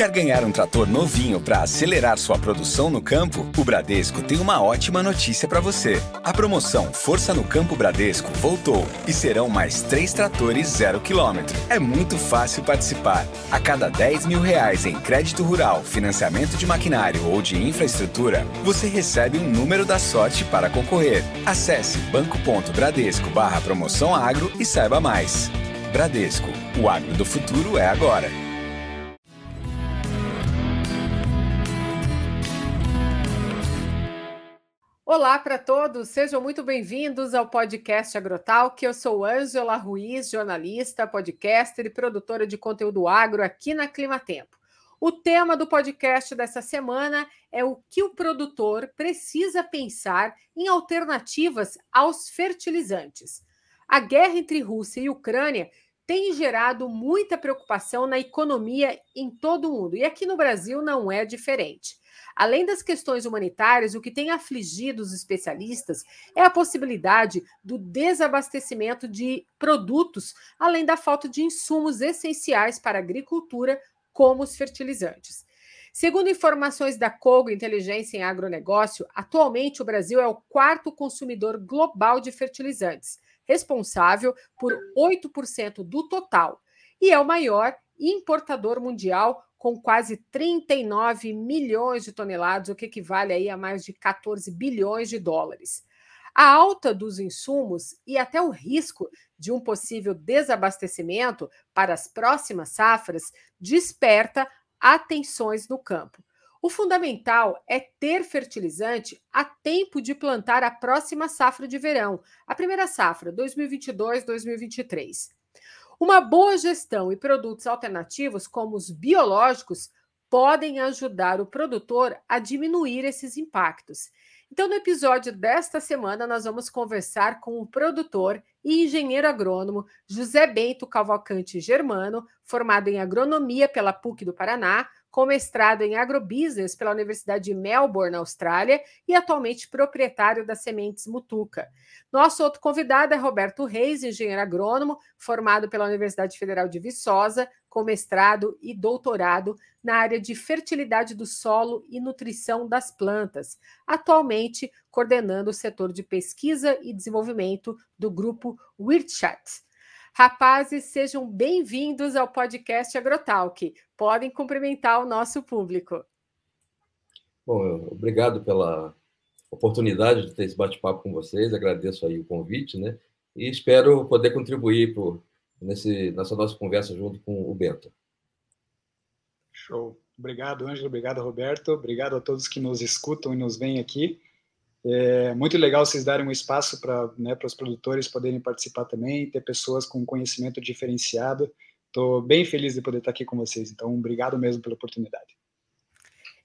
Quer ganhar um trator novinho para acelerar sua produção no campo? O Bradesco tem uma ótima notícia para você. A promoção Força no Campo Bradesco voltou e serão mais três tratores zero quilômetro. É muito fácil participar. A cada 10 mil reais em crédito rural, financiamento de maquinário ou de infraestrutura, você recebe um número da sorte para concorrer. Acesse banco.bradesco barra promoção agro e saiba mais. Bradesco, o agro do futuro é agora. Olá para todos, sejam muito bem-vindos ao podcast Agrotalk. Eu sou Ângela Ruiz, jornalista, podcaster e produtora de conteúdo agro aqui na Climatempo. O tema do podcast dessa semana é o que o produtor precisa pensar em alternativas aos fertilizantes. A guerra entre Rússia e Ucrânia tem gerado muita preocupação na economia em todo o mundo e aqui no Brasil não é diferente. Além das questões humanitárias, o que tem afligido os especialistas é a possibilidade do desabastecimento de produtos, além da falta de insumos essenciais para a agricultura, como os fertilizantes. Segundo informações da Cogo Inteligência em Agronegócio, atualmente o Brasil é o quarto consumidor global de fertilizantes, responsável por 8% do total, e é o maior importador mundial com quase 39 milhões de toneladas, o que equivale aí a mais de 14 bilhões de dólares. A alta dos insumos e até o risco de um possível desabastecimento para as próximas safras desperta atenções no campo. O fundamental é ter fertilizante a tempo de plantar a próxima safra de verão, a primeira safra, 2022-2023. Uma boa gestão e produtos alternativos, como os biológicos, podem ajudar o produtor a diminuir esses impactos. Então, no episódio desta semana, nós vamos conversar com o produtor e engenheiro agrônomo José Bento Cavalcante Germano, formado em agronomia pela PUC do Paraná, com mestrado em agrobusiness pela Universidade de Melbourne, Austrália, e atualmente proprietário da Sementes Mutuca. Nosso outro convidado é Roberto Reis, engenheiro agrônomo, formado pela Universidade Federal de Viçosa, com mestrado e doutorado na área de fertilidade do solo e nutrição das plantas, atualmente coordenando o setor de pesquisa e desenvolvimento do grupo Wirtschaft. Rapazes, sejam bem-vindos ao podcast Agrotalk. Podem cumprimentar o nosso público. Bom, obrigado pela oportunidade de ter esse bate-papo com vocês. Agradeço aí o convite, né? E espero poder contribuir pro, nesse, nessa nossa conversa junto com o Bento. Show. Obrigado, Ângelo. Obrigado, Roberto. Obrigado a todos que nos escutam e nos veem aqui. É muito legal vocês darem um espaço para né, os produtores poderem participar também, ter pessoas com conhecimento diferenciado. Estou bem feliz de poder estar aqui com vocês. Então, obrigado mesmo pela oportunidade.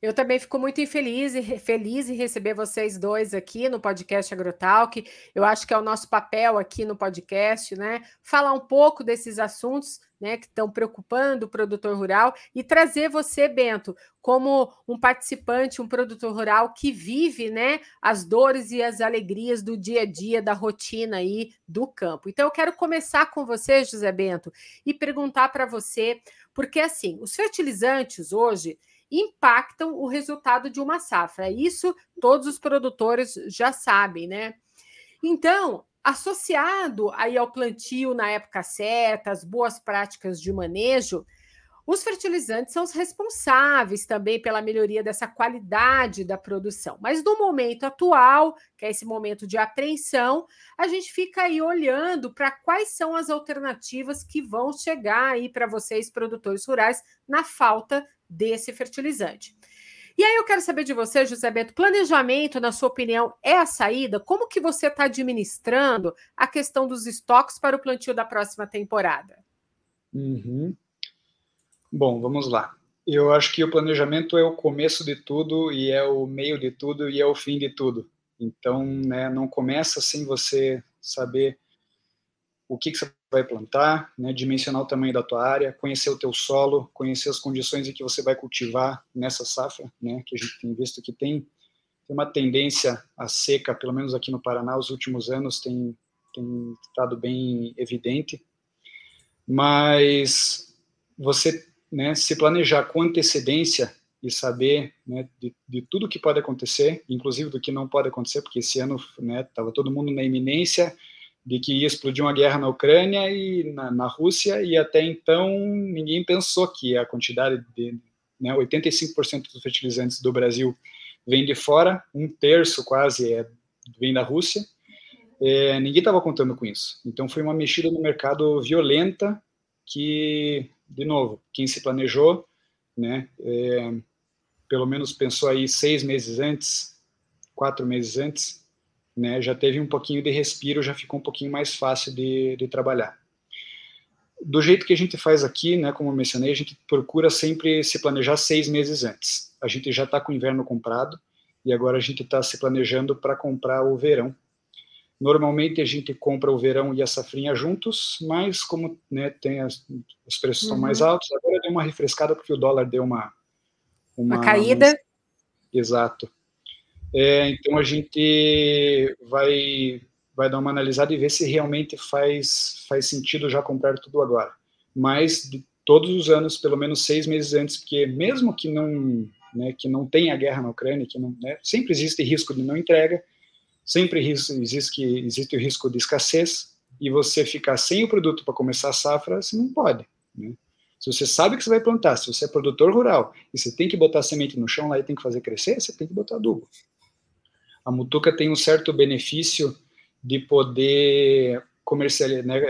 Eu também fico muito infeliz e feliz em receber vocês dois aqui no podcast Agrotalk. Eu acho que é o nosso papel aqui no podcast, né? Falar um pouco desses assuntos né, que estão preocupando o produtor rural e trazer você, Bento, como um participante, um produtor rural que vive né, as dores e as alegrias do dia a dia, da rotina aí do campo. Então, eu quero começar com você, José Bento, e perguntar para você, porque assim, os fertilizantes hoje impactam o resultado de uma safra. Isso todos os produtores já sabem, né? Então, associado aí ao plantio na época certa, as boas práticas de manejo, os fertilizantes são os responsáveis também pela melhoria dessa qualidade da produção. Mas no momento atual, que é esse momento de apreensão, a gente fica aí olhando para quais são as alternativas que vão chegar aí para vocês, produtores rurais, na falta desse fertilizante. E aí eu quero saber de você, José Beto, planejamento, na sua opinião, é a saída? Como que você está administrando a questão dos estoques para o plantio da próxima temporada? Uhum. Bom, vamos lá. Eu acho que o planejamento é o começo de tudo e é o meio de tudo e é o fim de tudo. Então, né, não começa sem você saber o que, que você vai plantar, né, dimensionar o tamanho da tua área, conhecer o teu solo, conhecer as condições em que você vai cultivar nessa safra, né, que a gente tem visto que tem, tem uma tendência a seca, pelo menos aqui no Paraná, os últimos anos tem, tem estado bem evidente, mas você né, se planejar com antecedência e saber né, de, de, tudo que pode acontecer, inclusive do que não pode acontecer, porque esse ano estava né, todo mundo na iminência de que ia explodir uma guerra na Ucrânia e na, na Rússia, e até então ninguém pensou que a quantidade de né, 85% dos fertilizantes do Brasil vem de fora, um terço quase é, vem da Rússia, é, ninguém estava contando com isso. Então foi uma mexida no mercado violenta que, de novo, quem se planejou, né, é, pelo menos pensou aí seis meses antes, quatro meses antes, né, já teve um pouquinho de respiro, já ficou um pouquinho mais fácil de, de trabalhar. Do jeito que a gente faz aqui, né, como eu mencionei, a gente procura sempre se planejar seis meses antes. A gente já está com o inverno comprado e agora a gente está se planejando para comprar o verão Normalmente a gente compra o verão e a safrinha juntos, mas como né, tem as, os preços uhum. são mais uhum. altos, agora deu uma refrescada porque o dólar deu uma uma, uma caída. Uma... Exato. É, então a gente vai vai dar uma analisada e ver se realmente faz faz sentido já comprar tudo agora. Mas de todos os anos, pelo menos seis meses antes, porque mesmo que não né, que não tenha guerra na Ucrânia, que não, né, sempre existe risco de não entrega sempre existe, existe o risco de escassez e você ficar sem o produto para começar a safra, você não pode. Né? Se você sabe que você vai plantar, se você é produtor rural e você tem que botar semente no chão lá e tem que fazer crescer, você tem que botar adubo. A Mutuca tem um certo benefício de poder comercializar, né,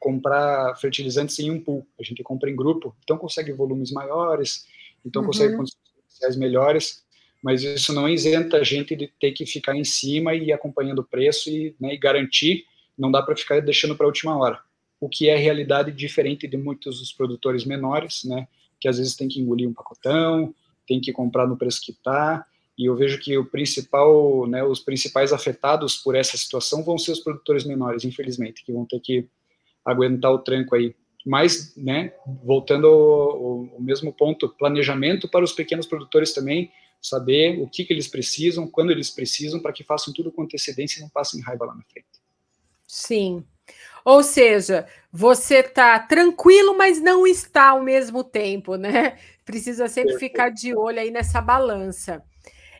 comprar fertilizantes em um pool. A gente compra em grupo, então consegue volumes maiores, então uhum. consegue condições melhores mas isso não isenta a gente de ter que ficar em cima e acompanhando o preço e, né, e garantir, não dá para ficar deixando para a última hora. O que é realidade diferente de muitos dos produtores menores, né, que às vezes tem que engolir um pacotão, tem que comprar no preço que está, e eu vejo que o principal, né, os principais afetados por essa situação vão ser os produtores menores, infelizmente, que vão ter que aguentar o tranco aí. Mas, né, voltando ao, ao mesmo ponto, planejamento para os pequenos produtores também, saber o que, que eles precisam, quando eles precisam, para que façam tudo com antecedência e não passem raiva lá na frente. Sim. Ou seja, você está tranquilo, mas não está ao mesmo tempo, né? Precisa sempre ficar de olho aí nessa balança.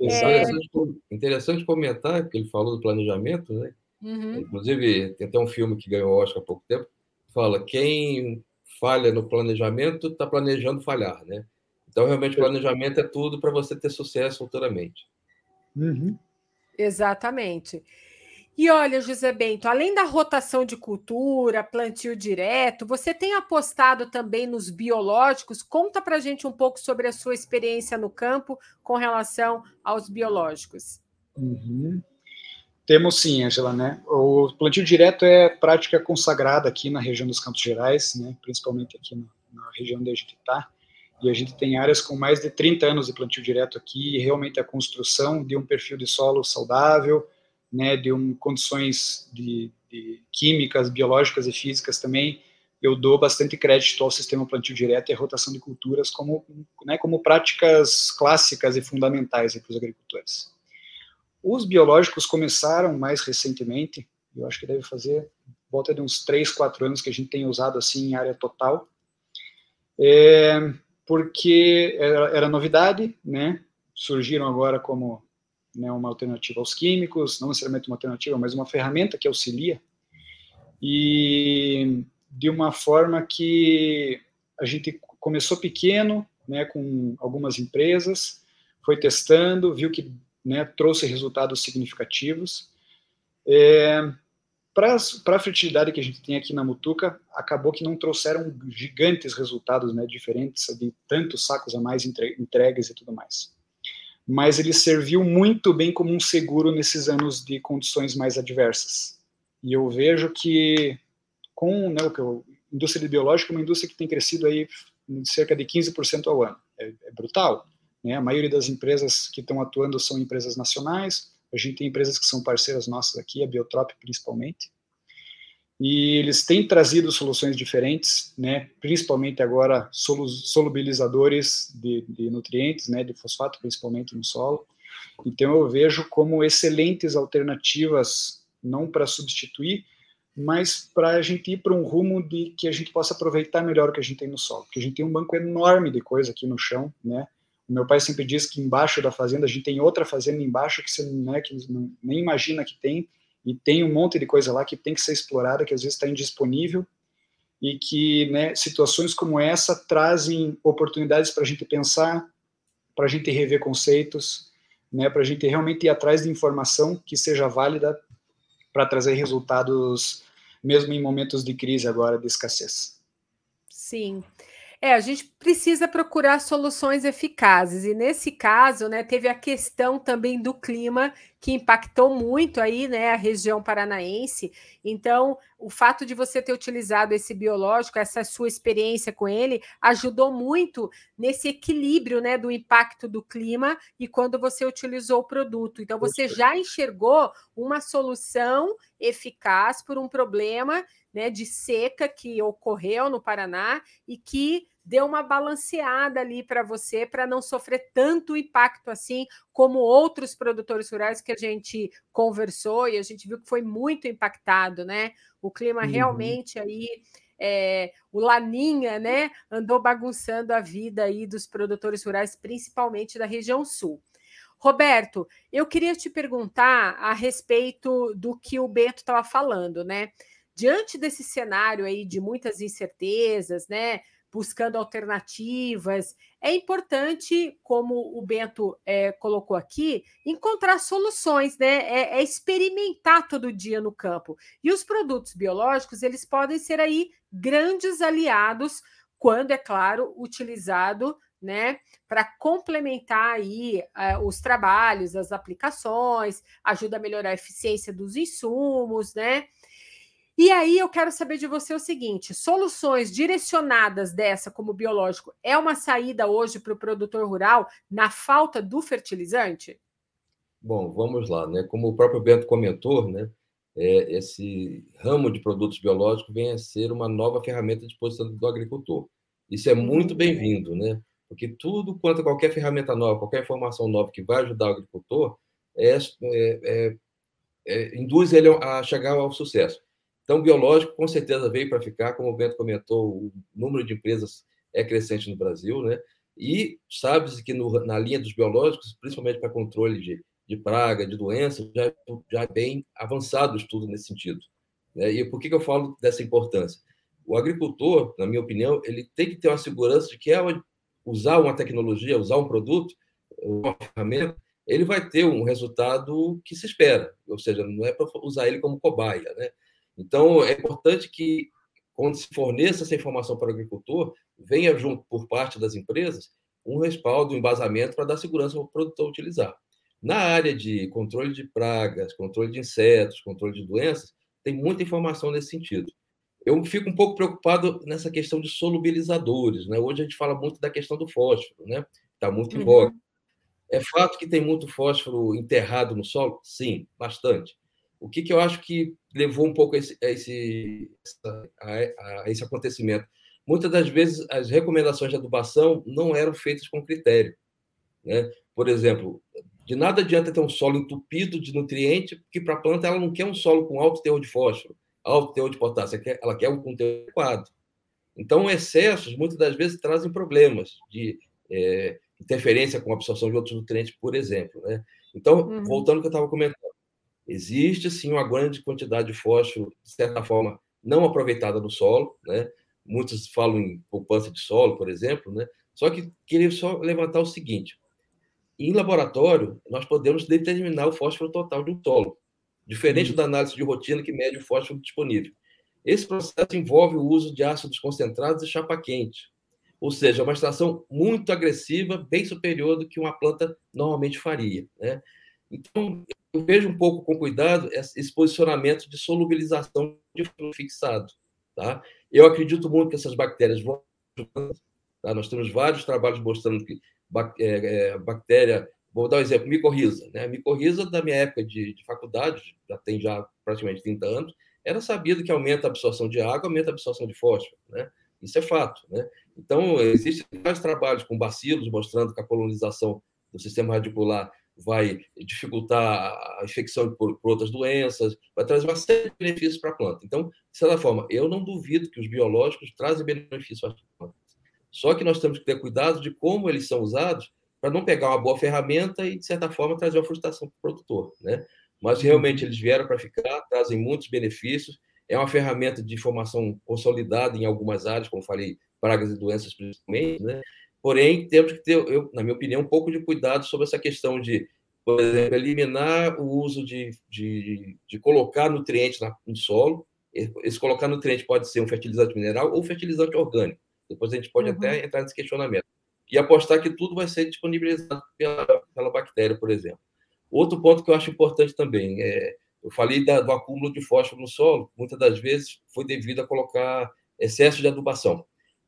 Interessante, é... interessante comentar que ele falou do planejamento, né? Uhum. Inclusive, tem até um filme que ganhou Oscar há pouco tempo, fala quem falha no planejamento está planejando falhar, né? Então, realmente, planejamento é tudo para você ter sucesso futuramente. Uhum. Exatamente. E olha, José Bento, além da rotação de cultura, plantio direto, você tem apostado também nos biológicos? Conta para gente um pouco sobre a sua experiência no campo com relação aos biológicos. Uhum. Temos sim, Angela, né? O plantio direto é prática consagrada aqui na região dos Campos Gerais, né? principalmente aqui na, na região onde a gente está e a gente tem áreas com mais de 30 anos de plantio direto aqui, e realmente a construção de um perfil de solo saudável, né, de um, condições de, de químicas, biológicas e físicas também, eu dou bastante crédito ao sistema plantio direto e à rotação de culturas como, né, como práticas clássicas e fundamentais para os agricultores. Os biológicos começaram mais recentemente, eu acho que deve fazer volta de uns 3, 4 anos que a gente tem usado assim em área total. É, porque era, era novidade, né? Surgiram agora como né, uma alternativa aos químicos, não necessariamente uma alternativa, mas uma ferramenta que auxilia e de uma forma que a gente começou pequeno, né, com algumas empresas, foi testando, viu que né, trouxe resultados significativos. É, para a fertilidade que a gente tem aqui na Mutuca, acabou que não trouxeram gigantes resultados, né, diferentes de tantos sacos a mais entregues e tudo mais. Mas ele serviu muito bem como um seguro nesses anos de condições mais adversas. E eu vejo que com né, o a indústria biológica é uma indústria que tem crescido aí cerca de 15% ao ano. É, é brutal. Né? A maioria das empresas que estão atuando são empresas nacionais, a gente tem empresas que são parceiras nossas aqui, a Biotrop principalmente, e eles têm trazido soluções diferentes, né, principalmente agora solubilizadores de, de nutrientes, né, de fosfato principalmente no solo. Então eu vejo como excelentes alternativas, não para substituir, mas para a gente ir para um rumo de que a gente possa aproveitar melhor o que a gente tem no solo, porque a gente tem um banco enorme de coisa aqui no chão, né? O meu pai sempre diz que embaixo da fazenda a gente tem outra fazenda embaixo que você né, que não, nem imagina que tem, e tem um monte de coisa lá que tem que ser explorada, que às vezes está indisponível, e que né, situações como essa trazem oportunidades para a gente pensar, para a gente rever conceitos, né, para a gente realmente ir atrás de informação que seja válida para trazer resultados mesmo em momentos de crise agora, de escassez. Sim. É, a gente precisa procurar soluções eficazes, e nesse caso, né, teve a questão também do clima, que impactou muito aí, né, a região paranaense. Então, o fato de você ter utilizado esse biológico, essa sua experiência com ele, ajudou muito nesse equilíbrio, né, do impacto do clima e quando você utilizou o produto. Então, você já enxergou uma solução eficaz por um problema, né, de seca que ocorreu no Paraná e que deu uma balanceada ali para você, para não sofrer tanto impacto assim como outros produtores rurais que a gente conversou e a gente viu que foi muito impactado, né? O clima uhum. realmente aí é, o Laninha, né, andou bagunçando a vida aí dos produtores rurais, principalmente da região sul. Roberto, eu queria te perguntar a respeito do que o Bento estava falando, né? Diante desse cenário aí de muitas incertezas, né? Buscando alternativas. É importante, como o Bento é, colocou aqui, encontrar soluções, né? É, é, experimentar todo dia no campo. E os produtos biológicos, eles podem ser aí grandes aliados quando, é claro, utilizado né, para complementar aí uh, os trabalhos, as aplicações, ajuda a melhorar a eficiência dos insumos, né? E aí eu quero saber de você o seguinte: soluções direcionadas dessa, como biológico, é uma saída hoje para o produtor rural na falta do fertilizante? Bom, vamos lá, né? Como o próprio Bento comentou, né? É, esse ramo de produtos biológicos vem a ser uma nova ferramenta de disposição do agricultor. Isso é muito uhum. bem-vindo, né? Porque tudo quanto qualquer ferramenta nova, qualquer informação nova que vai ajudar o agricultor, é, é, é, é induz ele a chegar ao sucesso. Então, biológico, com certeza, veio para ficar. Como o Bento comentou, o número de empresas é crescente no Brasil, né? E sabe-se que no, na linha dos biológicos, principalmente para controle de, de praga, de doenças, já, já é bem avançado o estudo nesse sentido. Né? E por que, que eu falo dessa importância? O agricultor, na minha opinião, ele tem que ter uma segurança de que ao usar uma tecnologia, usar um produto, uma ferramenta, ele vai ter um resultado que se espera. Ou seja, não é para usar ele como cobaia, né? Então, é importante que, quando se forneça essa informação para o agricultor, venha junto, por parte das empresas, um respaldo, um embasamento para dar segurança ao produtor utilizar. Na área de controle de pragas, controle de insetos, controle de doenças, tem muita informação nesse sentido. Eu fico um pouco preocupado nessa questão de solubilizadores. Né? Hoje a gente fala muito da questão do fósforo, né? Está muito em uhum. voga. Uhum. É fato que tem muito fósforo enterrado no solo? Sim, bastante. O que, que eu acho que levou um pouco a esse, a esse, a, a esse acontecimento? Muitas das vezes, as recomendações de adubação não eram feitas com critério. Né? Por exemplo, de nada adianta ter um solo entupido de nutriente, porque para a planta ela não quer um solo com alto teor de fósforo, alto teor de potássio, ela quer um com teor adequado. Então, excessos, muitas das vezes, trazem problemas de é, interferência com a absorção de outros nutrientes, por exemplo. Né? Então, uhum. voltando ao que eu estava comentando, Existe, sim, uma grande quantidade de fósforo, de certa forma, não aproveitada no solo, né? Muitos falam em poupança de solo, por exemplo, né? Só que queria só levantar o seguinte: em laboratório, nós podemos determinar o fósforo total de um solo, diferente uhum. da análise de rotina que mede o fósforo disponível. Esse processo envolve o uso de ácidos concentrados e chapa quente, ou seja, uma extração muito agressiva, bem superior do que uma planta normalmente faria. Né? Então, eu vejo um pouco com cuidado esse posicionamento de solubilização de fixado. Tá? Eu acredito muito que essas bactérias vão. Tá? Nós temos vários trabalhos mostrando que é, é, bactéria. Vou dar um exemplo: micorriza. Né? Micorriza, da minha época de, de faculdade, já tem já praticamente 30 anos, era sabido que aumenta a absorção de água, aumenta a absorção de fósforo. Né? Isso é fato. Né? Então, existem vários trabalhos com bacilos mostrando que a colonização do sistema radicular vai dificultar a infecção por, por outras doenças, vai trazer uma série de benefícios para a planta. Então, de certa forma, eu não duvido que os biológicos trazem benefícios para as plantas. Só que nós temos que ter cuidado de como eles são usados para não pegar uma boa ferramenta e, de certa forma, trazer uma frustração para o produtor. Né? Mas, realmente, eles vieram para ficar, trazem muitos benefícios. É uma ferramenta de informação consolidada em algumas áreas, como falei, pragas e doenças principalmente, né? Porém, temos que ter, eu, na minha opinião, um pouco de cuidado sobre essa questão de, por exemplo, eliminar o uso de, de, de colocar nutrientes no solo. Esse colocar nutriente pode ser um fertilizante mineral ou fertilizante orgânico. Depois a gente pode uhum. até entrar nesse questionamento. E apostar que tudo vai ser disponibilizado pela, pela bactéria, por exemplo. Outro ponto que eu acho importante também é, eu falei da, do acúmulo de fósforo no solo, muitas das vezes foi devido a colocar excesso de adubação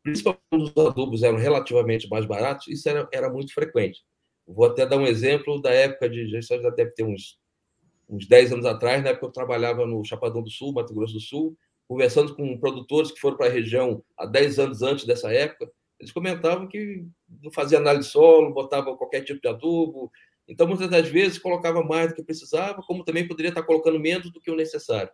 principalmente quando os adubos eram relativamente mais baratos, isso era, era muito frequente. Vou até dar um exemplo da época de, já deve ter uns, uns 10 anos atrás, na época eu trabalhava no Chapadão do Sul, Mato Grosso do Sul, conversando com produtores que foram para a região há 10 anos antes dessa época, eles comentavam que fazia análise de solo, botava qualquer tipo de adubo, então muitas das vezes colocava mais do que precisava, como também poderia estar colocando menos do que o necessário.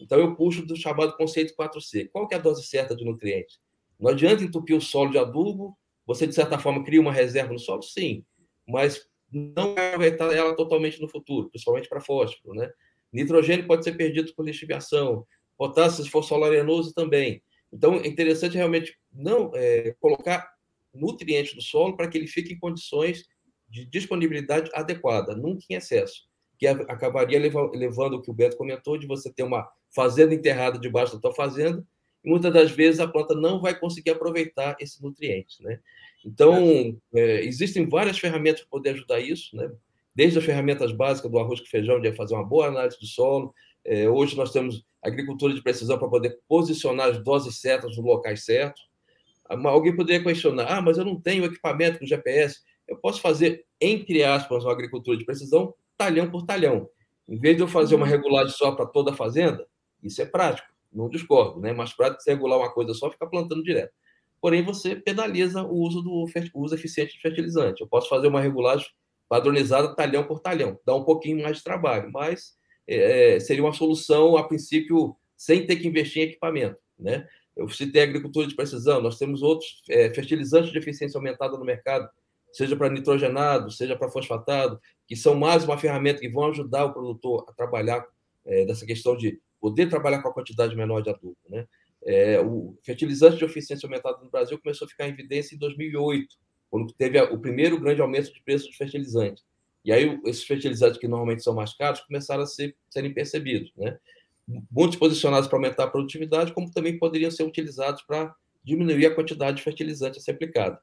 Então eu puxo do chamado conceito 4C. Qual que é a dose certa de nutrientes? Não adianta entupir o solo de adubo, você, de certa forma, cria uma reserva no solo, sim, mas não aproveitar ela totalmente no futuro, principalmente para fósforo. Né? Nitrogênio pode ser perdido por lixiviação, potássio, se for solo arenoso, também. Então, é interessante realmente não é, colocar nutrientes no solo para que ele fique em condições de disponibilidade adequada, nunca em excesso, que acabaria levando o que o Beto comentou, de você ter uma fazenda enterrada debaixo da tua fazenda, muitas das vezes a planta não vai conseguir aproveitar esse nutriente, né? Então, é, existem várias ferramentas para poder ajudar isso, né? Desde as ferramentas básicas do arroz com feijão, de fazer uma boa análise do solo. É, hoje nós temos agricultura de precisão para poder posicionar as doses certas nos locais certos. Alguém poderia questionar, ah, mas eu não tenho equipamento com GPS. Eu posso fazer, entre aspas, uma agricultura de precisão, talhão por talhão. Em vez de eu fazer uma uhum. regulagem só para toda a fazenda, isso é prático não discordo, né? Prático você regular uma coisa só ficar plantando direto. Porém, você penaliza o uso do o uso eficiente de fertilizante. Eu posso fazer uma regulagem padronizada talhão por talhão, dá um pouquinho mais de trabalho, mas é, é, seria uma solução a princípio sem ter que investir em equipamento, né? Eu citei agricultura de precisão, nós temos outros é, fertilizantes de eficiência aumentada no mercado, seja para nitrogenado, seja para fosfatado, que são mais uma ferramenta que vão ajudar o produtor a trabalhar é, dessa questão de poder trabalhar com a quantidade menor de adubo. Né? É, o fertilizante de eficiência aumentada no Brasil começou a ficar em evidência em 2008, quando teve o primeiro grande aumento de preço de fertilizante. E aí, esses fertilizantes que normalmente são mais caros começaram a ser, serem percebidos. Né? Muitos posicionados para aumentar a produtividade, como também poderiam ser utilizados para diminuir a quantidade de fertilizante a ser aplicado.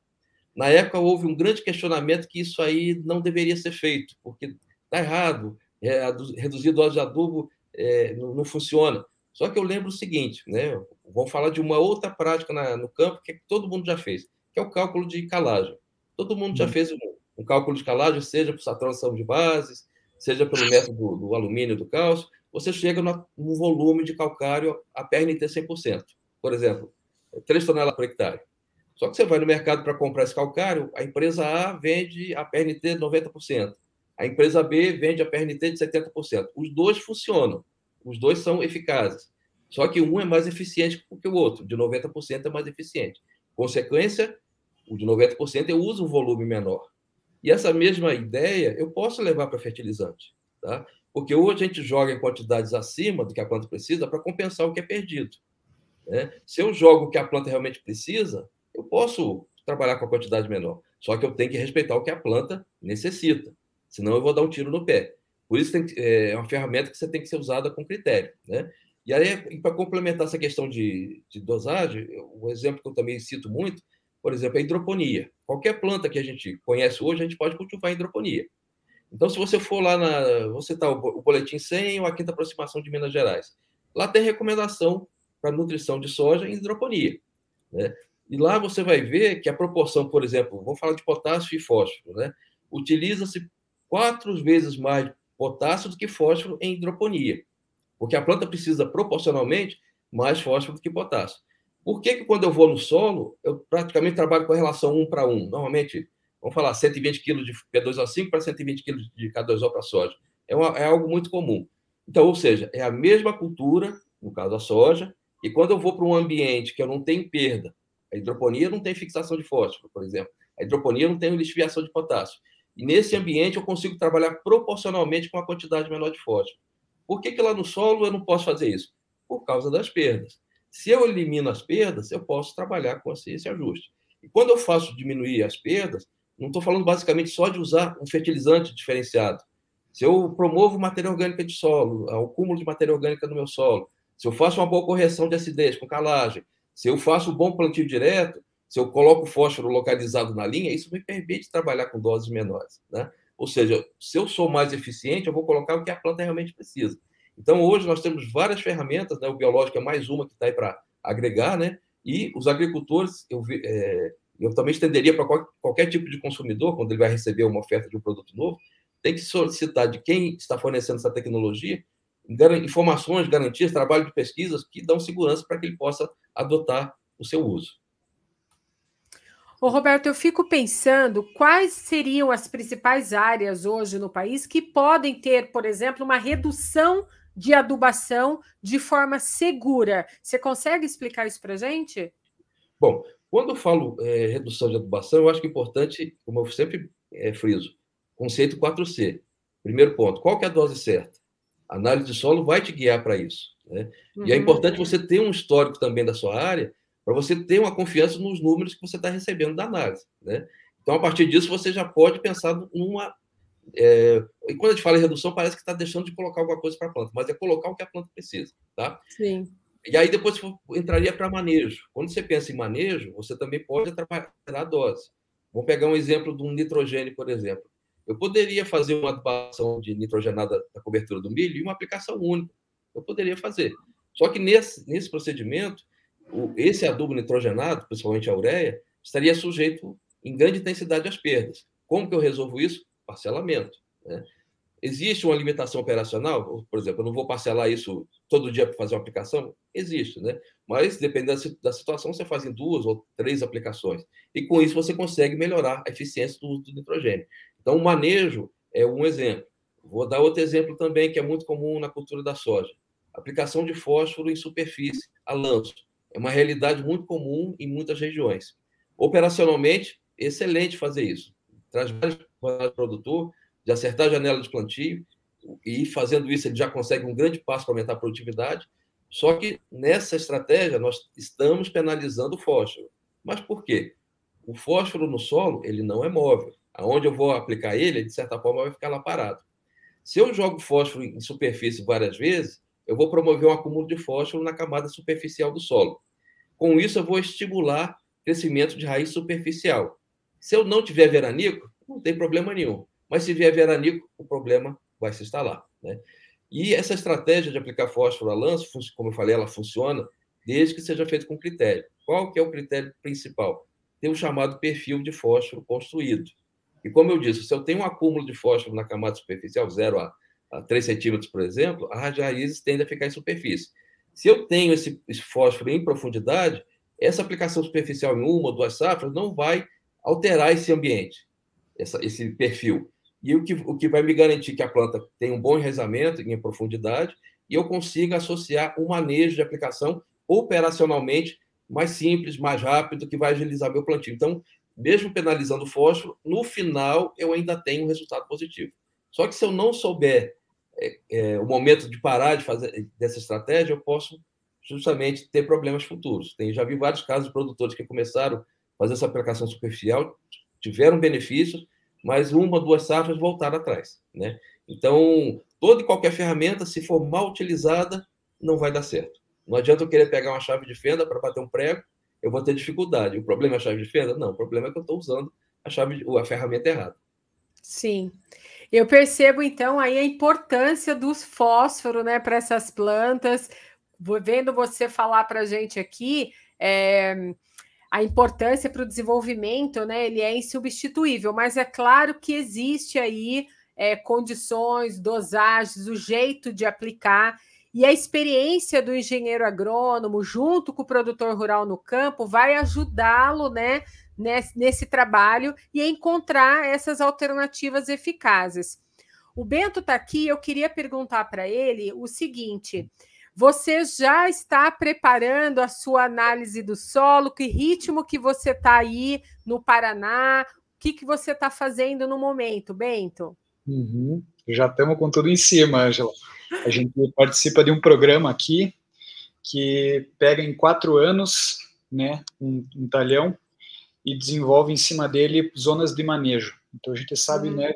Na época, houve um grande questionamento que isso aí não deveria ser feito, porque está errado, é, reduzir dose de adubo é, não, não, funciona. Só que eu lembro o seguinte, né? Vamos falar de uma outra prática na, no campo que todo mundo já fez, que é o cálculo de calagem. Todo mundo já hum. fez um, um cálculo de calagem, seja por essa transição de bases, seja pelo método do, do alumínio do cálcio, você chega no, no volume de calcário a PRNT 100%. Por exemplo, 3 toneladas por hectare. Só que você vai no mercado para comprar esse calcário, a empresa A vende a PRNT 90%. A empresa B vende a PRNT de 70%. Os dois funcionam, os dois são eficazes. Só que um é mais eficiente que o outro, de 90% é mais eficiente. Consequência, o de 90% eu uso um volume menor. E essa mesma ideia eu posso levar para fertilizante, tá? Porque hoje a gente joga em quantidades acima do que a planta precisa para compensar o que é perdido. Né? Se eu jogo o que a planta realmente precisa, eu posso trabalhar com a quantidade menor. Só que eu tenho que respeitar o que a planta necessita senão eu vou dar um tiro no pé. Por isso tem, é uma ferramenta que você tem que ser usada com critério, né? E aí, para complementar essa questão de, de dosagem, o exemplo que eu também cito muito, por exemplo, é a hidroponia. Qualquer planta que a gente conhece hoje, a gente pode cultivar hidroponia. Então, se você for lá na. Você está o Boletim 100 ou a Quinta Aproximação de Minas Gerais. Lá tem recomendação para nutrição de soja em hidroponia. Né? E lá você vai ver que a proporção, por exemplo, vamos falar de potássio e fósforo, né? Utiliza-se quatro vezes mais potássio do que fósforo em hidroponia, porque a planta precisa proporcionalmente mais fósforo do que potássio. Por que, que quando eu vou no solo, eu praticamente trabalho com a relação um para um? Normalmente, vamos falar, 120 kg de P2O5 para 120 kg de K2O para soja. É, uma, é algo muito comum. Então, ou seja, é a mesma cultura, no caso a soja, e quando eu vou para um ambiente que eu não tenho perda, a hidroponia não tem fixação de fósforo, por exemplo, a hidroponia não tem lixiviação de potássio. E nesse ambiente eu consigo trabalhar proporcionalmente com a quantidade menor de fósforo. Por que, que lá no solo eu não posso fazer isso? Por causa das perdas. Se eu elimino as perdas, eu posso trabalhar com esse ajuste. E quando eu faço diminuir as perdas, não estou falando basicamente só de usar um fertilizante diferenciado. Se eu promovo matéria orgânica de solo, o cúmulo de matéria orgânica no meu solo, se eu faço uma boa correção de acidez com calagem, se eu faço um bom plantio direto, se eu coloco fósforo localizado na linha, isso me permite trabalhar com doses menores. Né? Ou seja, se eu sou mais eficiente, eu vou colocar o que a planta realmente precisa. Então, hoje nós temos várias ferramentas, né? o biológico é mais uma que está aí para agregar, né? e os agricultores, eu, é, eu também estenderia para qualquer, qualquer tipo de consumidor, quando ele vai receber uma oferta de um produto novo, tem que solicitar de quem está fornecendo essa tecnologia informações, garantias, trabalho de pesquisas que dão segurança para que ele possa adotar o seu uso. Ô, Roberto, eu fico pensando quais seriam as principais áreas hoje no país que podem ter, por exemplo, uma redução de adubação de forma segura. Você consegue explicar isso para a gente? Bom, quando eu falo é, redução de adubação, eu acho que é importante, como eu sempre é, friso, conceito 4C. Primeiro ponto, qual que é a dose certa? A análise de solo vai te guiar para isso. Né? Uhum. E é uhum. importante você ter um histórico também da sua área para você ter uma confiança nos números que você está recebendo da análise. Né? Então, a partir disso, você já pode pensar numa. É... E quando a gente fala em redução, parece que está deixando de colocar alguma coisa para a planta, mas é colocar o que a planta precisa. Tá? Sim. E aí depois entraria para manejo. Quando você pensa em manejo, você também pode trabalhar a dose. Vamos pegar um exemplo de um nitrogênio, por exemplo. Eu poderia fazer uma adubação de nitrogenada da cobertura do milho e uma aplicação única. Eu poderia fazer. Só que nesse, nesse procedimento, esse adubo nitrogenado, principalmente a ureia, estaria sujeito em grande intensidade às perdas. Como que eu resolvo isso? Parcelamento. Né? Existe uma limitação operacional? Por exemplo, eu não vou parcelar isso todo dia para fazer uma aplicação? Existe, né? Mas, dependendo da situação, você faz em duas ou três aplicações. E com isso você consegue melhorar a eficiência do uso do nitrogênio. Então, o manejo é um exemplo. Vou dar outro exemplo também, que é muito comum na cultura da soja. Aplicação de fósforo em superfície, a lanço. É uma realidade muito comum em muitas regiões. Operacionalmente, excelente fazer isso. Traz vários produtor, de acertar a janela de plantio, e fazendo isso ele já consegue um grande passo para aumentar a produtividade. Só que nessa estratégia nós estamos penalizando o fósforo. Mas por quê? O fósforo no solo ele não é móvel. Aonde eu vou aplicar ele, de certa forma vai ficar lá parado. Se eu jogo fósforo em superfície várias vezes, eu vou promover um acúmulo de fósforo na camada superficial do solo. Com isso, eu vou estimular crescimento de raiz superficial. Se eu não tiver veranico, não tem problema nenhum. Mas se vier veranico, o problema vai se instalar. Né? E essa estratégia de aplicar fósforo a lanço, como eu falei, ela funciona desde que seja feito com critério. Qual que é o critério principal? Tem o chamado perfil de fósforo construído. E como eu disse, se eu tenho um acúmulo de fósforo na camada superficial, 0 a, a 3 centímetros, por exemplo, as raízes tendem a ficar em superfície. Se eu tenho esse, esse fósforo em profundidade, essa aplicação superficial em uma ou duas safras não vai alterar esse ambiente, essa, esse perfil. E o que, o que vai me garantir que a planta tem um bom enraizamento em profundidade e eu consiga associar um manejo de aplicação operacionalmente mais simples, mais rápido, que vai agilizar meu plantio. Então, mesmo penalizando o fósforo, no final eu ainda tenho um resultado positivo. Só que se eu não souber é, é, o momento de parar de fazer dessa estratégia, eu posso justamente ter problemas futuros. Tem, já vi vários casos de produtores que começaram a fazer essa aplicação superficial, tiveram benefícios, mas uma, duas safras voltaram atrás. Né? Então, toda e qualquer ferramenta, se for mal utilizada, não vai dar certo. Não adianta eu querer pegar uma chave de fenda para bater um prego, eu vou ter dificuldade. O problema é a chave de fenda? Não, o problema é que eu estou usando a chave, a ferramenta errada. Sim. Eu percebo então aí a importância dos fósforos, né, para essas plantas. Vendo você falar para a gente aqui, é, a importância para o desenvolvimento, né? Ele é insubstituível, mas é claro que existe aí é, condições, dosagens, o jeito de aplicar. E a experiência do engenheiro agrônomo, junto com o produtor rural no campo, vai ajudá-lo né, nesse, nesse trabalho e encontrar essas alternativas eficazes. O Bento está aqui, eu queria perguntar para ele o seguinte: você já está preparando a sua análise do solo? Que ritmo que você está aí no Paraná? O que, que você está fazendo no momento, Bento? Uhum. Já estamos com tudo em cima, Angela. A gente participa de um programa aqui que pega em quatro anos né, um, um talhão e desenvolve em cima dele zonas de manejo. Então a gente sabe uhum. né,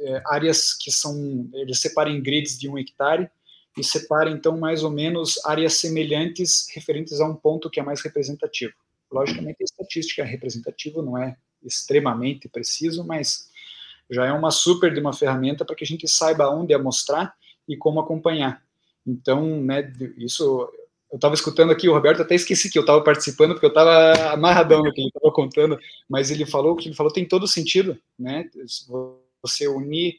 é, áreas que são, ele separa em grids de um hectare e separa então mais ou menos áreas semelhantes referentes a um ponto que é mais representativo. Logicamente a estatística é representativa, não é extremamente preciso, mas já é uma super de uma ferramenta para que a gente saiba onde amostrar e como acompanhar. Então, né, isso eu estava escutando aqui, o Roberto até esqueci que eu estava participando, porque eu estava amarradão no que ele estava contando, mas ele falou, que ele falou tem todo sentido, né? Você unir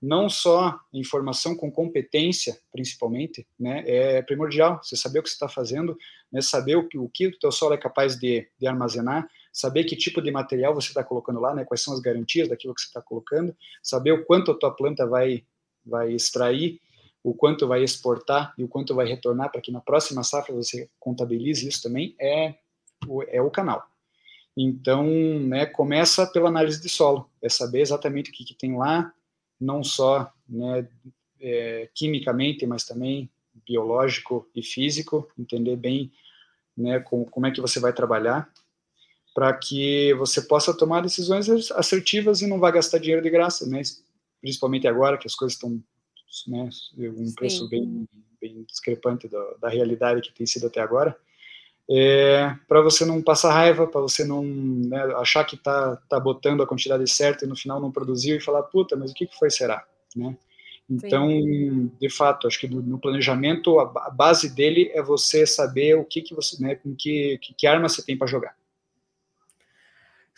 não só informação com competência, principalmente, né? É primordial, você saber o que você está fazendo, né? saber o que o, que o teu solo é capaz de, de armazenar, saber que tipo de material você está colocando lá, né? Quais são as garantias daquilo que você está colocando, saber o quanto a tua planta vai, vai extrair, o quanto vai exportar e o quanto vai retornar para que na próxima safra você contabilize isso também é o, é o canal. Então, né, começa pela análise de solo, é saber exatamente o que, que tem lá, não só né, é, quimicamente, mas também biológico e físico, entender bem né, com, como é que você vai trabalhar, para que você possa tomar decisões assertivas e não vá gastar dinheiro de graça, né, principalmente agora que as coisas estão né, um preço bem, bem discrepante da, da, realidade que tem sido até agora, é, para você não passar raiva, para você não né, achar que está tá botando a quantidade certa e no final não produziu e falar, puta, mas o que, que foi será? Né? Então, Sim. de fato, acho que no planejamento, a base dele é você saber o que, que você, né, com que, que, que arma você tem para jogar.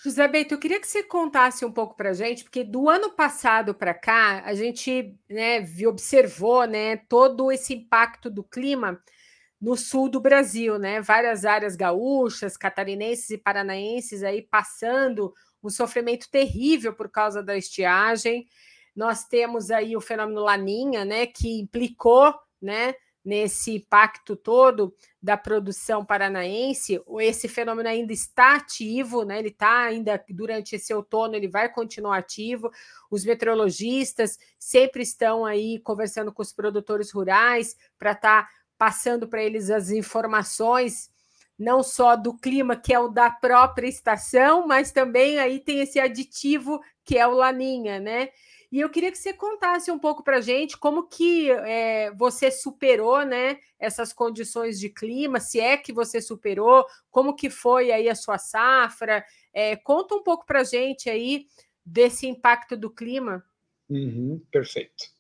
José Beito, eu queria que você contasse um pouco para a gente, porque do ano passado para cá, a gente né, observou né, todo esse impacto do clima no sul do Brasil, né? Várias áreas gaúchas, catarinenses e paranaenses aí passando um sofrimento terrível por causa da estiagem. Nós temos aí o fenômeno Laninha, né, que implicou, né, nesse impacto todo da produção paranaense, esse fenômeno ainda está ativo, né? Ele está ainda durante esse outono, ele vai continuar ativo. Os meteorologistas sempre estão aí conversando com os produtores rurais para estar tá passando para eles as informações não só do clima, que é o da própria estação, mas também aí tem esse aditivo que é o laninha, né? E eu queria que você contasse um pouco para gente como que é, você superou né, essas condições de clima, se é que você superou, como que foi aí a sua safra. É, conta um pouco para gente aí desse impacto do clima. Uhum, perfeito.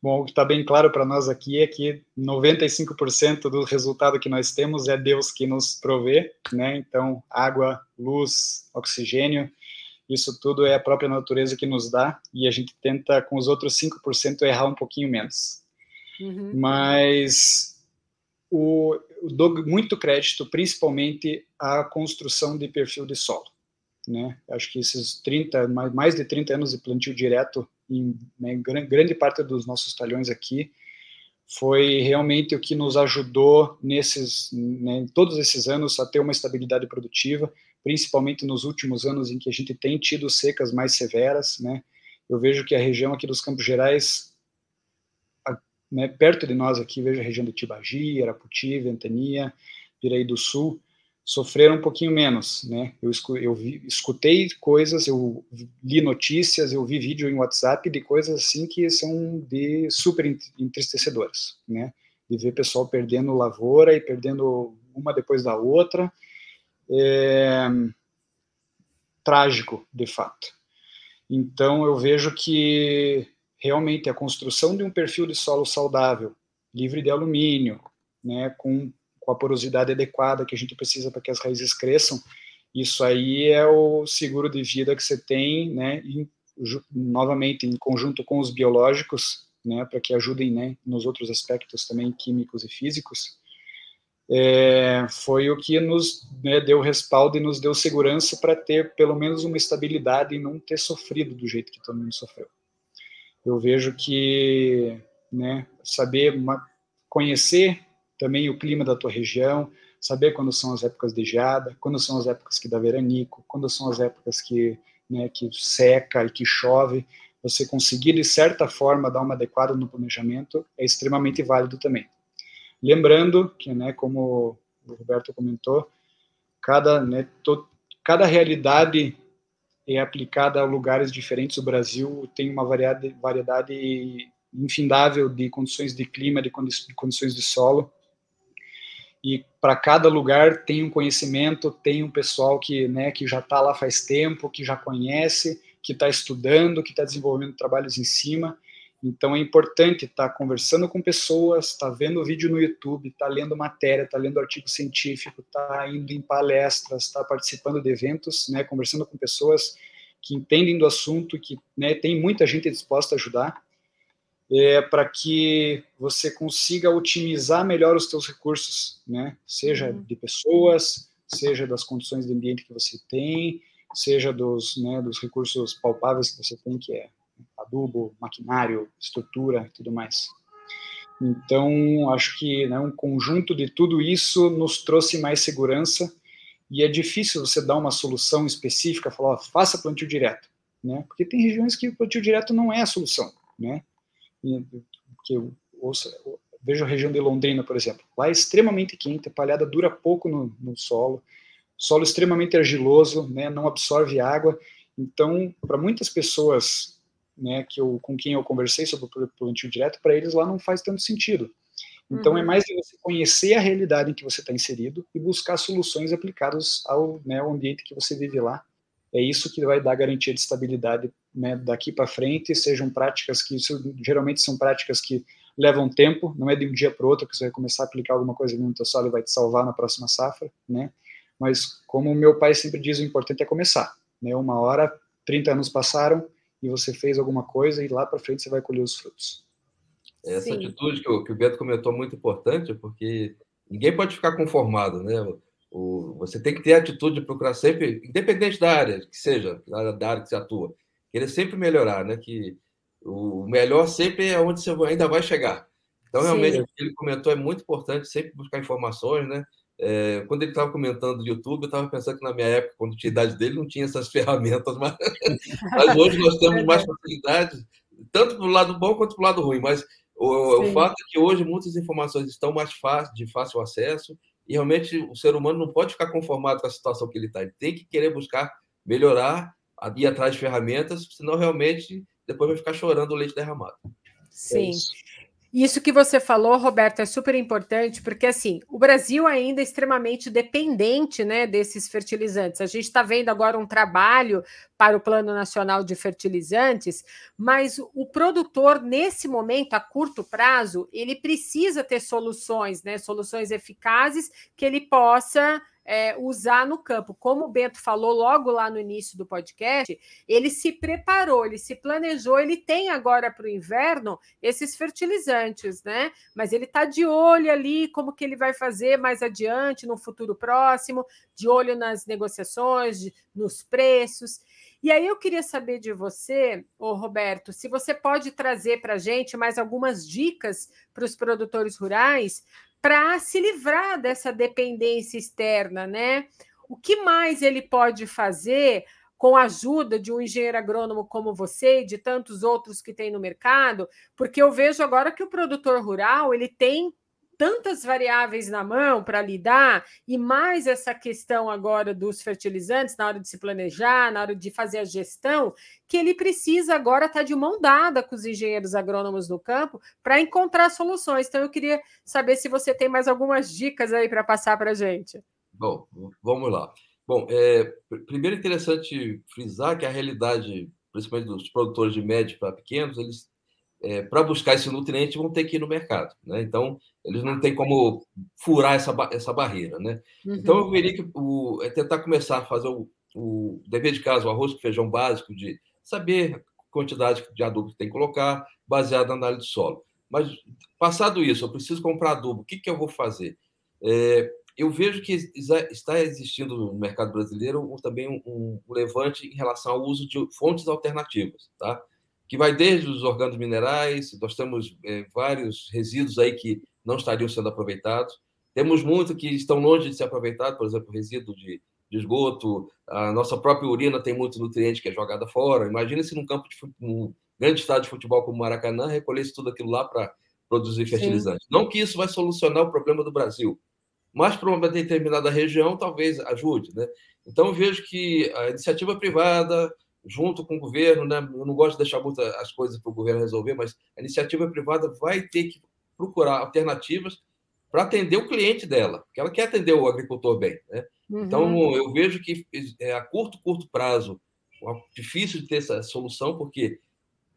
Bom, o que está bem claro para nós aqui é que 95% do resultado que nós temos é Deus que nos provê, né? Então, água, luz, oxigênio, isso tudo é a própria natureza que nos dá e a gente tenta, com os outros 5%, errar um pouquinho menos. Uhum. Mas o, dou muito crédito, principalmente, à construção de perfil de solo. Né? Acho que esses 30, mais de 30 anos de plantio direto em né, grande parte dos nossos talhões aqui, foi realmente o que nos ajudou nesses, né, todos esses anos a ter uma estabilidade produtiva principalmente nos últimos anos em que a gente tem tido secas mais severas, né? Eu vejo que a região aqui dos Campos Gerais, né, perto de nós aqui, vejo a região de Tibagi, Araputi, Ventania, Piraí do Sul, sofreram um pouquinho menos, né? Eu, eu vi, escutei coisas, eu li notícias, eu vi vídeo em WhatsApp de coisas assim que são de super entristecedoras, né? De ver pessoal perdendo lavoura e perdendo uma depois da outra, é, trágico, de fato. Então, eu vejo que realmente a construção de um perfil de solo saudável, livre de alumínio, né, com, com a porosidade adequada que a gente precisa para que as raízes cresçam, isso aí é o seguro de vida que você tem, né, em, novamente em conjunto com os biológicos, né, para que ajudem, né, nos outros aspectos também químicos e físicos, é, foi o que nos né, deu respaldo e nos deu segurança para ter pelo menos uma estabilidade e não ter sofrido do jeito que todo mundo sofreu. Eu vejo que né, saber uma, conhecer também o clima da tua região, saber quando são as épocas de geada, quando são as épocas que dá veranico, quando são as épocas que, né, que seca e que chove, você conseguir de certa forma dar uma adequada no planejamento é extremamente válido também. Lembrando que, né, como o Roberto comentou, cada, né, to, cada realidade é aplicada a lugares diferentes. O Brasil tem uma variedade, variedade infindável de condições de clima, de condições de solo. E para cada lugar tem um conhecimento, tem um pessoal que, né, que já está lá faz tempo, que já conhece, que está estudando, que está desenvolvendo trabalhos em cima. Então é importante estar tá conversando com pessoas, estar tá vendo vídeo no YouTube, estar tá lendo matéria, estar tá lendo artigo científico, estar tá indo em palestras, estar tá participando de eventos, né, conversando com pessoas que entendem do assunto, que né, tem muita gente disposta a ajudar, é, para que você consiga otimizar melhor os seus recursos, né, seja uhum. de pessoas, seja das condições de ambiente que você tem, seja dos, né, dos recursos palpáveis que você tem, que é adubo, maquinário, estrutura tudo mais. Então, acho que né, um conjunto de tudo isso nos trouxe mais segurança e é difícil você dar uma solução específica, falar, ó, faça plantio direto, né? Porque tem regiões que o plantio direto não é a solução, né? E, que eu eu vejo a região de Londrina, por exemplo, lá é extremamente quente, a palhada dura pouco no, no solo, solo extremamente argiloso, né? Não absorve água, então, para muitas pessoas né, que eu, com quem eu conversei sobre o plantio direto, para eles lá não faz tanto sentido. Então, é uhum. é mais de você conhecer a realidade em que você está inserido e buscar soluções aplicadas ao, né, ao ambiente que você vive lá. É isso que vai dar garantia de estabilidade né, daqui para frente. Sejam práticas que, isso, geralmente, são práticas que levam tempo, não é de um dia para o outro que você vai começar a aplicar alguma coisa no teu solo e vai te salvar na próxima safra, né? Mas, como meu pai sempre diz, o importante é começar. Né? Uma hora, 30 anos passaram, e você fez alguma coisa e lá para frente você vai colher os frutos. Essa Sim. atitude que o, que o Beto comentou é muito importante, porque ninguém pode ficar conformado, né? O, você tem que ter a atitude de procurar sempre, independente da área que seja, da área que você atua, querer sempre melhorar, né? Que o melhor sempre é onde você ainda vai chegar. Então, realmente, Sim. o que ele comentou é muito importante, sempre buscar informações, né? É, quando ele estava comentando do YouTube, eu estava pensando que na minha época, quando tinha idade dele, não tinha essas ferramentas, mas, mas hoje nós temos mais facilidade, tanto do lado bom quanto do lado ruim. Mas o, o, fato é que hoje muitas informações estão mais fácil, de fácil acesso, e realmente o ser humano não pode ficar conformado com a situação que ele está. Ele tem que querer buscar melhorar, ir atrás de ferramentas, senão realmente depois vai ficar chorando o leite derramado. Sim. É isso que você falou, Roberto, é super importante, porque assim, o Brasil ainda é extremamente dependente né, desses fertilizantes. A gente está vendo agora um trabalho para o Plano Nacional de Fertilizantes, mas o produtor, nesse momento, a curto prazo, ele precisa ter soluções, né? Soluções eficazes que ele possa é, usar no campo. Como o Bento falou logo lá no início do podcast, ele se preparou, ele se planejou, ele tem agora para o inverno esses fertilizantes, né? Mas ele está de olho ali como que ele vai fazer mais adiante, no futuro próximo, de olho nas negociações, de, nos preços. E aí eu queria saber de você, ô Roberto, se você pode trazer para a gente mais algumas dicas para os produtores rurais para se livrar dessa dependência externa, né? O que mais ele pode fazer com a ajuda de um engenheiro agrônomo como você e de tantos outros que tem no mercado? Porque eu vejo agora que o produtor rural ele tem tantas variáveis na mão para lidar, e mais essa questão agora dos fertilizantes, na hora de se planejar, na hora de fazer a gestão, que ele precisa agora estar tá de mão dada com os engenheiros agrônomos no campo para encontrar soluções. Então, eu queria saber se você tem mais algumas dicas aí para passar para a gente. Bom, vamos lá. Bom, é, primeiro é interessante frisar que a realidade, principalmente dos produtores de médio para pequenos, eles é, para buscar esse nutriente vão ter que ir no mercado, né? Então eles não têm como furar essa, essa barreira, né? Uhum. Então eu veria que o, é tentar começar a fazer o, o dever de casa, o arroz com feijão básico, de saber a quantidade de adubo que tem que colocar, baseado na análise de solo. Mas passado isso, eu preciso comprar adubo, o que, que eu vou fazer? É, eu vejo que está existindo no mercado brasileiro também um, um levante em relação ao uso de fontes alternativas, tá? Que vai desde os organos minerais, nós temos é, vários resíduos aí que não estariam sendo aproveitados, temos muito que estão longe de ser aproveitados, por exemplo, resíduo de, de esgoto, a nossa própria urina tem muito nutriente que é jogada fora. Imagina se num campo de um grande estádio de futebol como Maracanã recolhesse tudo aquilo lá para produzir fertilizante. Sim. Não que isso vai solucionar o problema do Brasil, mas para uma determinada região talvez ajude. Né? Então, vejo que a iniciativa privada, junto com o governo, né? eu não gosto de deixar muito as coisas para o governo resolver, mas a iniciativa privada vai ter que procurar alternativas para atender o cliente dela, porque ela quer atender o agricultor bem. Né? Uhum. Então, eu vejo que é, a curto, curto prazo, é difícil de ter essa solução, porque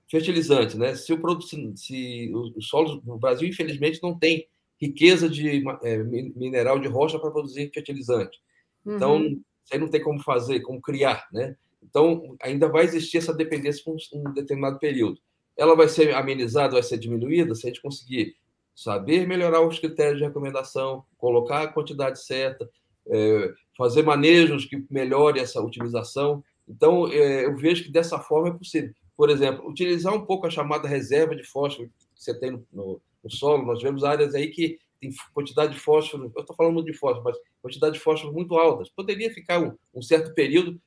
fertilizante, né? Se o produto, se os solos no Brasil, infelizmente, não tem riqueza de é, mineral de rocha para produzir fertilizante. Então, uhum. aí não tem como fazer, como criar, né? Então, ainda vai existir essa dependência por um determinado período. Ela vai ser amenizada, vai ser diminuída se a gente conseguir saber melhorar os critérios de recomendação, colocar a quantidade certa, é, fazer manejos que melhore essa utilização. Então, é, eu vejo que dessa forma é possível. Por exemplo, utilizar um pouco a chamada reserva de fósforo que você tem no, no, no solo. Nós vemos áreas aí que tem quantidade de fósforo, eu estou falando de fósforo, mas quantidade de fósforo muito altas. Poderia ficar um, um certo período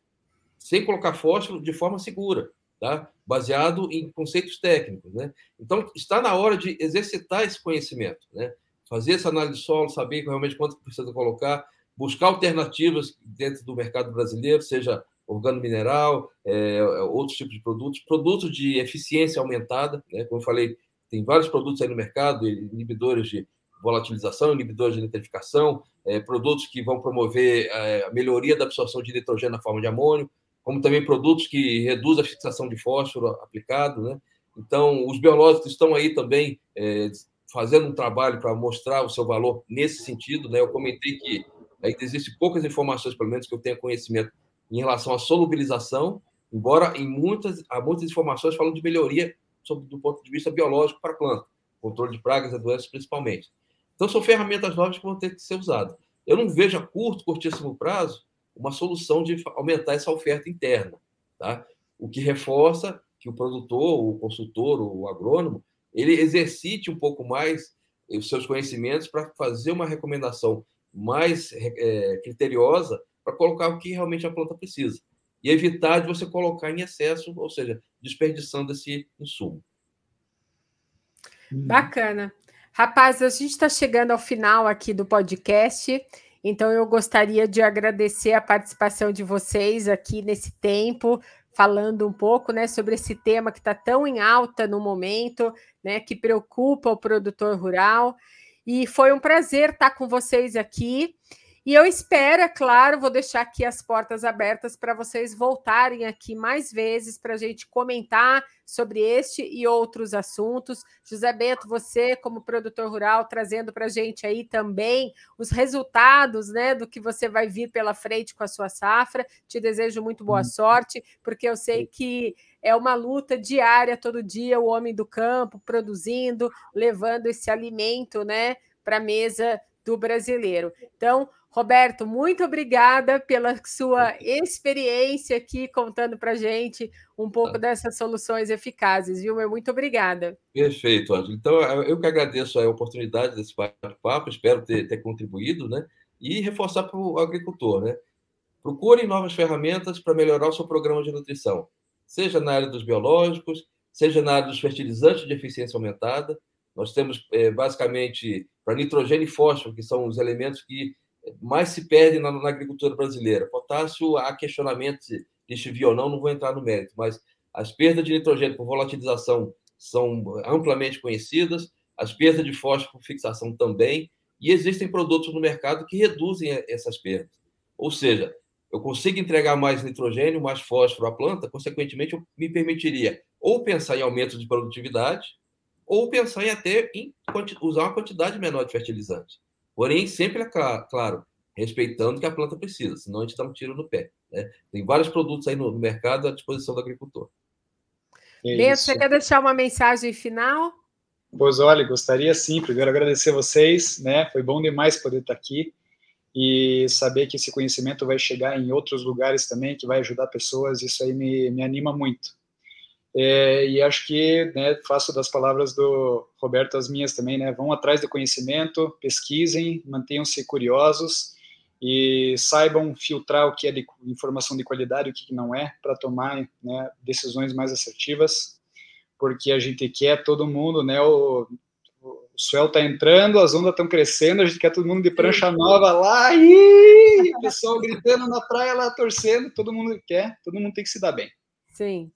sem colocar fósforo de forma segura, tá? baseado em conceitos técnicos. Né? Então, está na hora de exercitar esse conhecimento, né? fazer essa análise de solo, saber realmente quanto precisa colocar, buscar alternativas dentro do mercado brasileiro, seja organo mineral, é, outros tipos de produtos, produtos de eficiência aumentada, né? como eu falei, tem vários produtos aí no mercado, inibidores de volatilização, inibidores de nitrificação, é, produtos que vão promover é, a melhoria da absorção de nitrogênio na forma de amônio, como também produtos que reduzem a fixação de fósforo aplicado. Né? Então, os biológicos estão aí também é, fazendo um trabalho para mostrar o seu valor nesse sentido. Né? Eu comentei que ainda existem poucas informações, pelo menos que eu tenha conhecimento, em relação à solubilização, embora em muitas, há muitas informações falando de melhoria sobre, do ponto de vista biológico para a planta, controle de pragas e doenças principalmente. Então, são ferramentas novas que vão ter que ser usadas. Eu não vejo a curto, curtíssimo prazo, uma solução de aumentar essa oferta interna, tá? O que reforça que o produtor, o consultor, o agrônomo, ele exercite um pouco mais os seus conhecimentos para fazer uma recomendação mais é, criteriosa para colocar o que realmente a planta precisa e evitar de você colocar em excesso, ou seja, desperdiçando esse insumo. Bacana. Rapaz, a gente está chegando ao final aqui do podcast, então eu gostaria de agradecer a participação de vocês aqui nesse tempo, falando um pouco né, sobre esse tema que está tão em alta no momento, né, que preocupa o produtor rural. E foi um prazer estar com vocês aqui. E eu espero, é claro, vou deixar aqui as portas abertas para vocês voltarem aqui mais vezes para a gente comentar sobre este e outros assuntos. José Bento, você, como produtor rural, trazendo para a gente aí também os resultados né, do que você vai vir pela frente com a sua safra. Te desejo muito boa hum. sorte, porque eu sei que é uma luta diária, todo dia, o homem do campo produzindo, levando esse alimento né, para a mesa do brasileiro. Então, Roberto, muito obrigada pela sua experiência aqui contando para gente um pouco dessas soluções eficazes, viu? Muito obrigada. Perfeito, Ângelo. Então, eu que agradeço a oportunidade desse bate-papo, espero ter, ter contribuído, né? E reforçar para o agricultor, né? Procure novas ferramentas para melhorar o seu programa de nutrição, seja na área dos biológicos, seja na área dos fertilizantes de eficiência aumentada. Nós temos, é, basicamente, para nitrogênio e fósforo, que são os elementos que mais se perde na, na agricultura brasileira. Potássio, há questionamentos se lixiviar ou não, não vou entrar no mérito, mas as perdas de nitrogênio por volatilização são amplamente conhecidas, as perdas de fósforo por fixação também, e existem produtos no mercado que reduzem essas perdas. Ou seja, eu consigo entregar mais nitrogênio, mais fósforo à planta, consequentemente, eu me permitiria ou pensar em aumento de produtividade, ou pensar em até em usar uma quantidade menor de fertilizante. Porém, sempre é claro, respeitando o que a planta precisa, senão a gente dá um tiro no pé. Né? Tem vários produtos aí no, mercado à disposição do agricultor. É Bento, você quer deixar uma mensagem final? Pois olha, gostaria sim, primeiro agradecer vocês, né? Foi bom demais poder estar aqui e saber que esse conhecimento vai chegar em outros lugares também, que vai ajudar pessoas, isso aí me, me anima muito. É, e acho que né, faço das palavras do Roberto as minhas também, né? Vão atrás do conhecimento, pesquisem, mantenham-se curiosos e saibam filtrar o que é de informação de qualidade e o que não é, para tomar né, decisões mais assertivas, porque a gente quer todo mundo, né? O, o swell está entrando, as ondas estão crescendo, a gente quer todo mundo de prancha nova lá, e o pessoal gritando na praia lá, torcendo, todo mundo quer, todo mundo tem que se dar bem. Sim,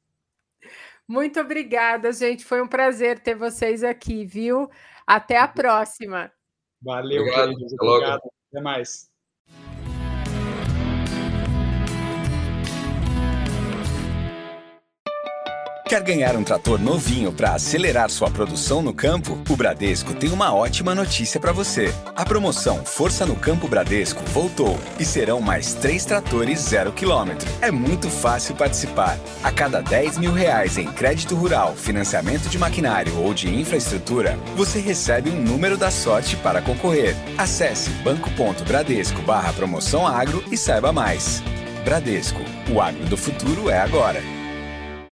muito obrigada, gente. Foi um prazer ter vocês aqui, viu? Até a próxima. Valeu, Obrigado. queridos. Obrigado. Até mais. Quer ganhar um trator novinho para acelerar sua produção no campo? O Bradesco tem uma ótima notícia para você. A promoção Força no Campo Bradesco voltou e serão mais três tratores zero quilômetro. É muito fácil participar. A cada 10 mil reais em crédito rural, financiamento de maquinário ou de infraestrutura, você recebe um número da sorte para concorrer. Acesse banco.bradesco barra promoção agro e saiba mais. Bradesco, o agro do futuro é agora.